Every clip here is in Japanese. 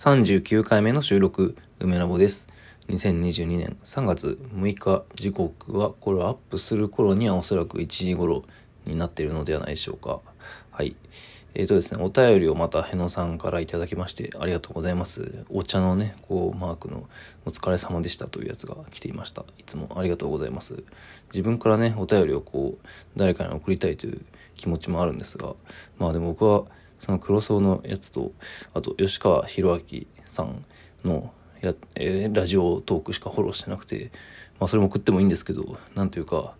39回目の収録、梅ラボです。2022年3月6日時刻は、これをアップする頃にはおそらく1時頃になっているのではないでしょうか。はい。えっ、ー、とですね、お便りをまたへのさんからいただきましてありがとうございます。お茶のね、こう、マークのお疲れ様でしたというやつが来ていました。いつもありがとうございます。自分からね、お便りをこう、誰かに送りたいという気持ちもあるんですが、まあでも僕は、その黒荘のやつと、あと吉川博明さんのや、えー、ラジオトークしかフォローしてなくて、まあそれも送ってもいいんですけど、なんというか、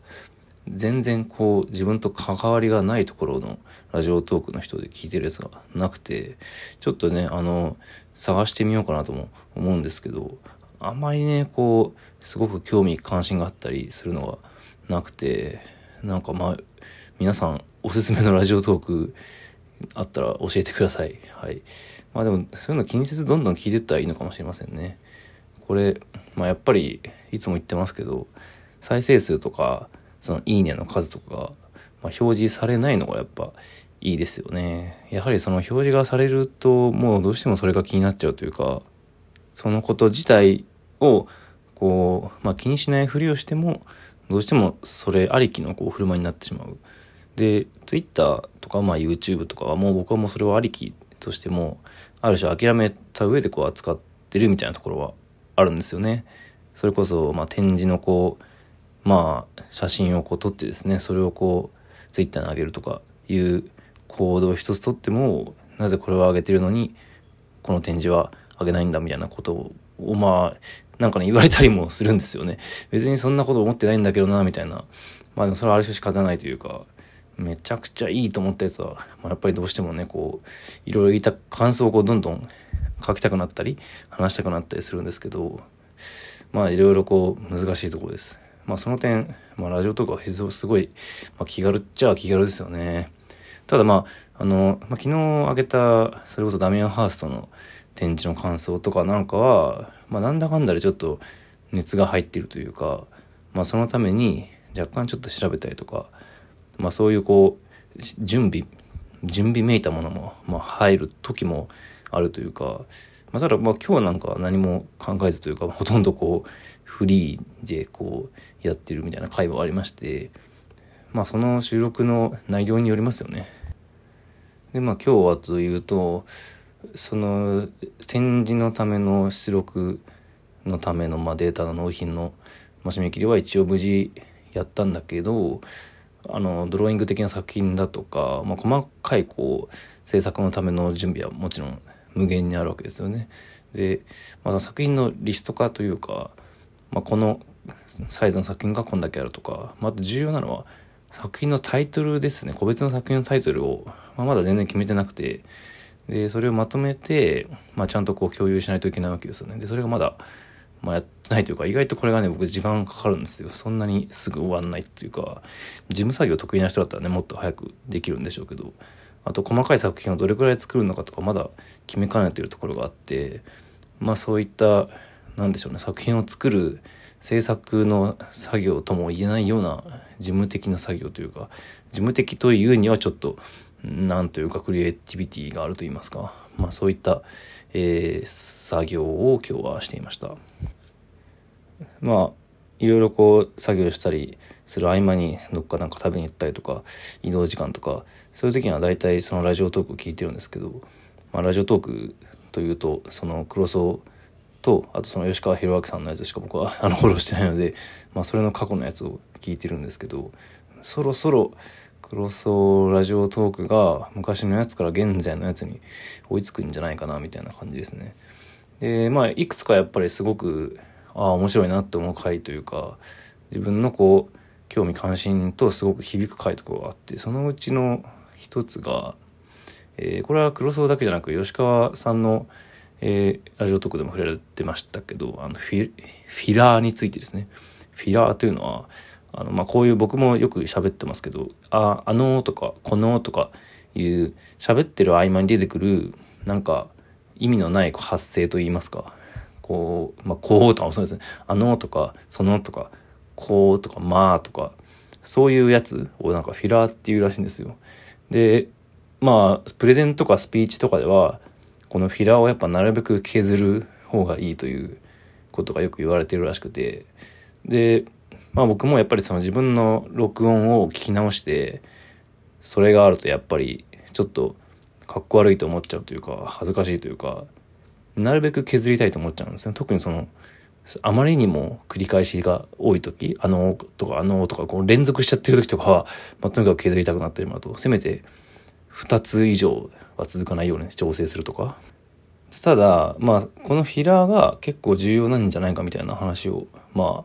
全然こう自分と関わりがないところのラジオトークの人で聞いてるやつがなくて、ちょっとね、あの、探してみようかなとも思うんですけど、あんまりね、こう、すごく興味関心があったりするのがなくて、なんかまあ、皆さんおすすめのラジオトークあったら教えてください。はい。まあでも、そういうの気にせずどんどん聞いてったらいいのかもしれませんね。これ、まあやっぱり、いつも言ってますけど、再生数とか、そのいいねの数とかが、まあ、表示されないのがやっぱいいですよね。やはりその表示がされると、もうどうしてもそれが気になっちゃうというか、そのこと自体を、こう、まあ気にしないふりをしても、どうしてもそれありきのこう振る舞いになってしまう。で、Twitter とか、まあ YouTube とかはもう僕はもうそれをありきとしても、ある種諦めた上でこう扱ってるみたいなところはあるんですよね。それこそ、まあ展示のこう、まあ写真をこう撮ってですね、それをこう Twitter に上げるとかいう行動一つとっても、なぜこれを上げてるのに、この展示は上げないんだみたいなことを、まあ、なんかね、言われたりもするんですよね。別にそんなこと思ってないんだけどな、みたいな。まあでもそれはある種仕方ないというか、めちゃくちゃいいと思ったやつは、まあ、やっぱりどうしてもね、こう、いろいろ言いた、感想をこうどんどん書きたくなったり、話したくなったりするんですけど、まあいろいろこう、難しいところです。まあその点、まあラジオとかは非常にすごい、まあ、気軽っちゃ気軽ですよね。ただまあ、あの、まあ、昨日あげた、それこそダミアン・ハーストの展示の感想とかなんかは、まあなんだかんだでちょっと熱が入ってるというか、まあそのために若干ちょっと調べたりとか、まあそういうこう、準備、準備めいたものも、まあ入る時もあるというか、まあただまあ今日なんかは何も考えずというか、ほとんどこう、フリーでこう、やってるみたいな会話ありまして、まあその収録の内容によりますよね。でまあ今日はというと、その展示のための出力のための、まあ、データの納品の、まあ、締め切りは一応無事やったんだけど、あのドローイング的な作品だとか、まあ、細かいこう制作のための準備はもちろん無限にあるわけですよね。で、まあ、作品のリスト化というか、まあ、このサイズの作品がこんだけあるとか、まあ、あと重要なのは作品のタイトルですね個別の作品のタイトルを、まあ、まだ全然決めてなくてでそれをまとめて、まあ、ちゃんとこう共有しないといけないわけですよねでそれがまだまあ、やってないというか、意外とこれがね、僕時間かかるんですよ。そんなにすぐ終わんないっていうか、事務作業得意な人だったらね、もっと早くできるんでしょうけど、あと細かい作品をどれくらい作るのかとか、まだ決めかねてるところがあって、まあそういった、なんでしょうね、作品を作る制作の作業とも言えないような事務的な作業というか、事務的というにはちょっと、なんというかクリエイティビティがあると言いますか、まあそういった、えー、作業を今日はしていました。まあ、いろいろこう作業したりする合間にどっかなんか食べに行ったりとか移動時間とかそういう時には大体そのラジオトークを聞いてるんですけど、まあ、ラジオトークというとその黒荘とあとその吉川博明さんのやつしか僕はあのフォローしてないので、まあ、それの過去のやつを聞いてるんですけどそろそろ黒荘ラジオトークが昔のやつから現在のやつに追いつくんじゃないかなみたいな感じですね。でまあいくつかやっぱりすごくああ面白いなって思う回というか自分のこう興味関心とすごく響く回とかがあってそのうちの一つが、えー、これは黒荘だけじゃなく吉川さんの、えー、ラジオトークでも触れられてましたけどあのフィフィラーについてですねフィラーというのはあの、まあ、こういう僕もよく喋ってますけどああのとかこのとかいう喋ってる合間に出てくるなんか意味のない発声と言いますかこう、まあ、こうとかもそうですね。あのとか、そのとか、こうとか、まあとか、そういうやつをなんかフィラーっていうらしいんですよ。で、まあ、プレゼンとかスピーチとかでは、このフィラーをやっぱなるべく削る方がいいということがよく言われてるらしくてでまあ僕もやっぱりその自分の録音を聞き直してそれがあるとやっぱりちょっとかっこ悪いと思っちゃうというか恥ずかしいというかなるべく削りたいと思っちゃうんですね。特にそのあまりにも繰り返しが多い時あのとかあのとかこう連続しちゃってる時とかは、まあ、とにかく削りたくなってしまうと。せめて2つ以上は続かないように調整するとか。ただまあこのフィラーが結構重要なんじゃないかみたいな話をまあ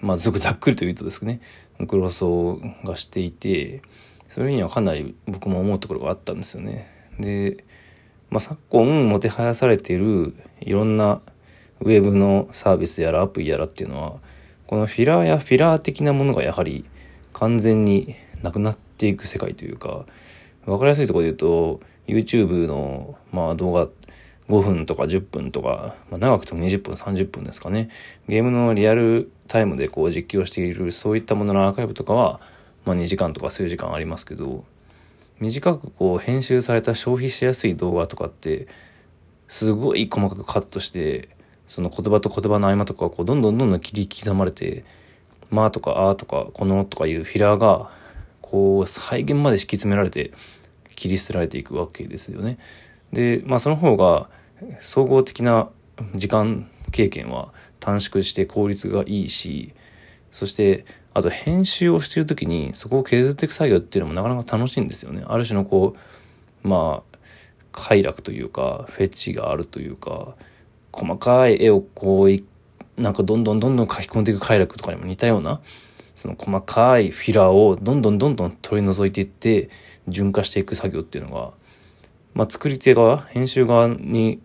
まあすごくざっくりと言うとですね黒荘がしていてそれにはかなり僕も思うところがあったんですよね。で、まあ、昨今もてはやされているいろんなウェブのサービスやらアプリやらっていうのはこのフィラーやフィラー的なものがやはり完全になくなっていく世界というか分かりやすいところで言うと YouTube のまあ動画5分とか10分とか、まあ、長くても20分30分ですかねゲームのリアルタイムでこう実況しているそういったもののアーカイブとかはまあ、2時間とか数時間ありますけど短くこう編集された消費しやすい動画とかってすごい細かくカットしてその言葉と言葉の合間とかこうどんどんどんどん切り刻まれて「まあ」とか「あ」とか「この」とかいうフィラーがこう再現まで敷き詰められて切り捨てられていくわけですよね。でまあその方が総合的な時間経験は短縮して効率がいいしそしてあと編集をしてる時にそこを削っていく作業っていうのもなかなか楽しいんですよね。ある種のこう、まあ、快楽というか、フェチがあるというか、細かい絵をこう、なんかどんどんどんどん書き込んでいく快楽とかにも似たような、その細かいフィラーをどんどんどんどん取り除いていって、順化していく作業っていうのが、まあ、作り手側、編集側に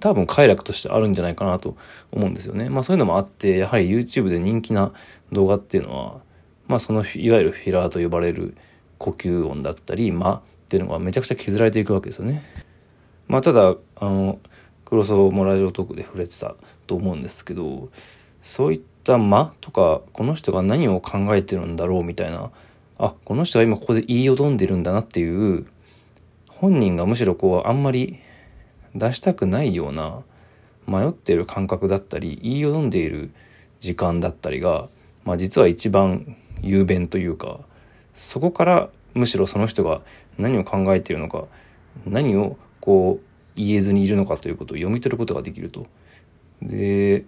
多分快楽としてあるんじゃないかなと思うんですよね。まあそういうのもあって、やはり YouTube で人気な動画っていうのは、まあそのいわゆるフィラーと呼ばれる呼吸音だったり、間っていうのがめちゃくちゃ削られていくわけですよね。まあただ、あの、黒沢もラジオトークで触れてたと思うんですけど、そういった間とか、この人が何を考えてるんだろうみたいな、あ、この人は今ここで言いよどんでるんだなっていう、本人がむしろこうあんまり出したくないような迷っている感覚だったり言いよどんでいる時間だったりが、まあ、実は一番雄弁というかそこからむしろその人が何を考えているのか何をこう言えずにいるのかということを読み取ることができると。で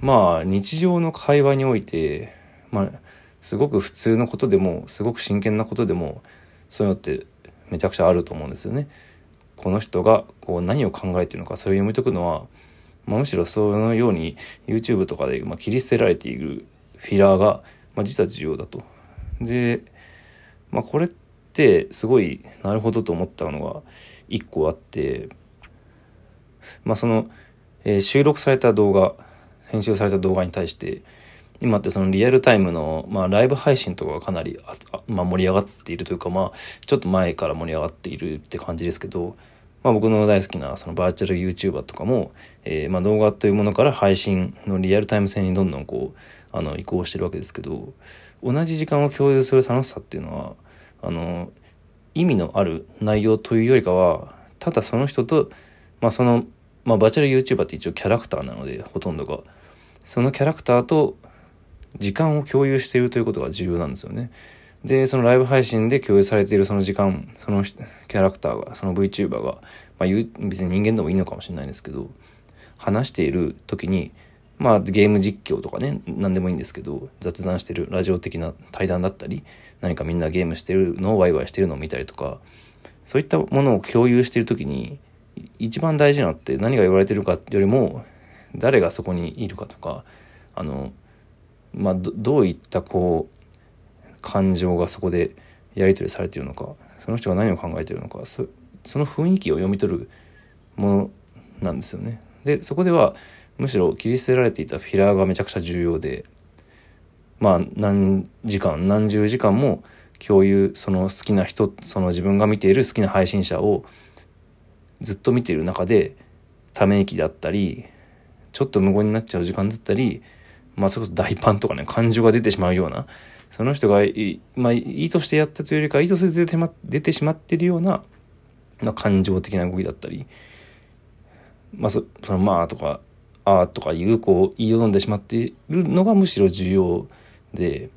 まあ日常の会話において、まあ、すごく普通のことでもすごく真剣なことでもそういうのってめちゃくちゃあると思うんですよね。この人がこう何を考えてるのかそれを読み解くのは、まあ、むしろそのように YouTube とかで、まあ、切り捨てられているフィラーが、まあ、実は重要だと。で、まあ、これってすごいなるほどと思ったのが一個あって、まあ、その、えー、収録された動画編集された動画に対して今ってそのリアルタイムの、まあ、ライブ配信とかがかなりまあ、盛り上がっているというか、まあ、ちょっと前から盛り上がっているって感じですけど、まあ、僕の大好きなそのバーチャル YouTuber とかも、えー、まあ動画というものから配信のリアルタイム性にどんどんこうあの移行してるわけですけど同じ時間を共有する楽しさっていうのはあの意味のある内容というよりかはただその人と、まあ、その、まあ、バーチャル YouTuber って一応キャラクターなのでほとんどが。そのキャラクターと時間を共有しているということが重要なんですよね。で、そのライブ配信で共有されているその時間、そのキャラクターが、その VTuber が、まあ、別に人間でもいいのかもしれないんですけど、話している時に、まあゲーム実況とかね、何でもいいんですけど、雑談してるラジオ的な対談だったり、何かみんなゲームしてるのをワイワイしてるのを見たりとか、そういったものを共有している時に、一番大事なのって何が言われてるかよりも、誰がそこにいるかとか、あの、まあ、どういったこう感情がそこでやり取りされているのかその人が何を考えているのかその雰囲気を読み取るものなんですよね。でそこではむしろ切り捨てられていたフィラーがめちゃくちゃ重要でまあ何時間何十時間も共有その好きな人その自分が見ている好きな配信者をずっと見ている中でため息だったりちょっと無言になっちゃう時間だったりまあそれこそ大パンとかね感情が出てしまうようなその人がまあ、意図してやったというよりか意図せず出て出てしまっているような、まあ、感情的な動きだったりまあそそのまあとかああとかいうこう言いよどんでしまっているのがむしろ重要で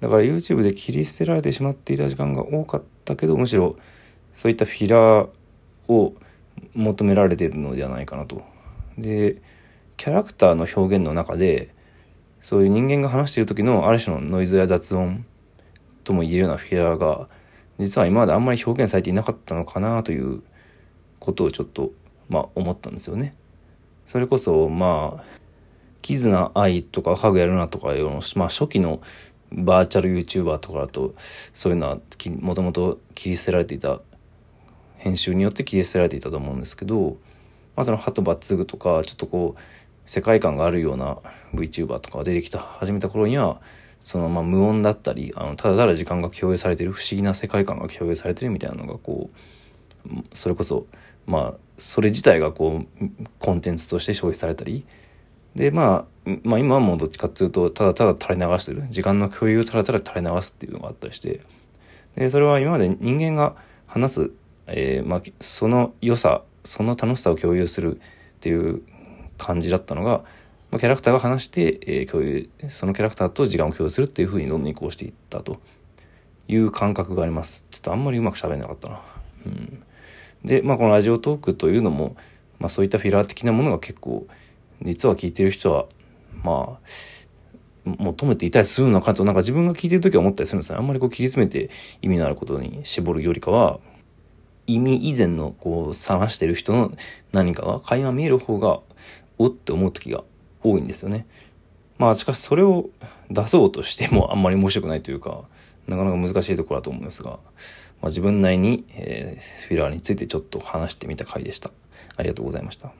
だから YouTube で切り捨てられてしまっていた時間が多かったけどむしろそういったフィラーを求められているのではないかなと。でキャラクターの表現の中でそういう人間が話している時のある種のノイズや雑音とも言えるようなフィラーが実は今まであんまり表現されていなかったのかなということをちょっとまあ思ったんですよね。それこそまあキズナ愛とかハグやるなとかいうの、まあ、初期のバーチャル YouTuber とかだとそういうのはもともと切り捨てられていた編集によって切り捨てられていたと思うんですけど、まあ、そのハトバッツグとかちょっとこう世界観があるような VTuber とかが出てきた始めた頃にはそのまあ無音だったりあのただただ時間が共有されてる不思議な世界観が共有されてるみたいなのがこうそれこそまあそれ自体がこうコンテンツとして消費されたりで、まあ、まあ今はもうどっちかっていうとただただ垂れ流してる。時間の共有をただただ垂れ流すっていうのがあったりして。でそれは今まで人間が話す、えーまあ、その良さその楽しさを共有するっていう感じだったのが、まあ、キャラクターが話して、えー、共有そのキャラクターと時間を共有するっていうふうにどんどん移行していったと。いう感覚があります。ちょっとあんまりうまく喋れなかったな。うん。でまあこのラジオトークというのも、まあ、そういったフィラー的なものが結構実は聞いてる人はまあ求めていたりするのかとなんか自分が聞いてる時は思ったりするんですね。あんまりこう切り詰めて意味のあることに絞るよりかは意味以前のこう探してる人の何かが垣間見える方がおって思う時が多いんですよね。まあしかしそれを出そうとしてもあんまり面白くないというかなかなか難しいところだと思うんですが、まあ、自分なりに、えー、フィラーについてちょっと話してみた回でした。ありがとうございました。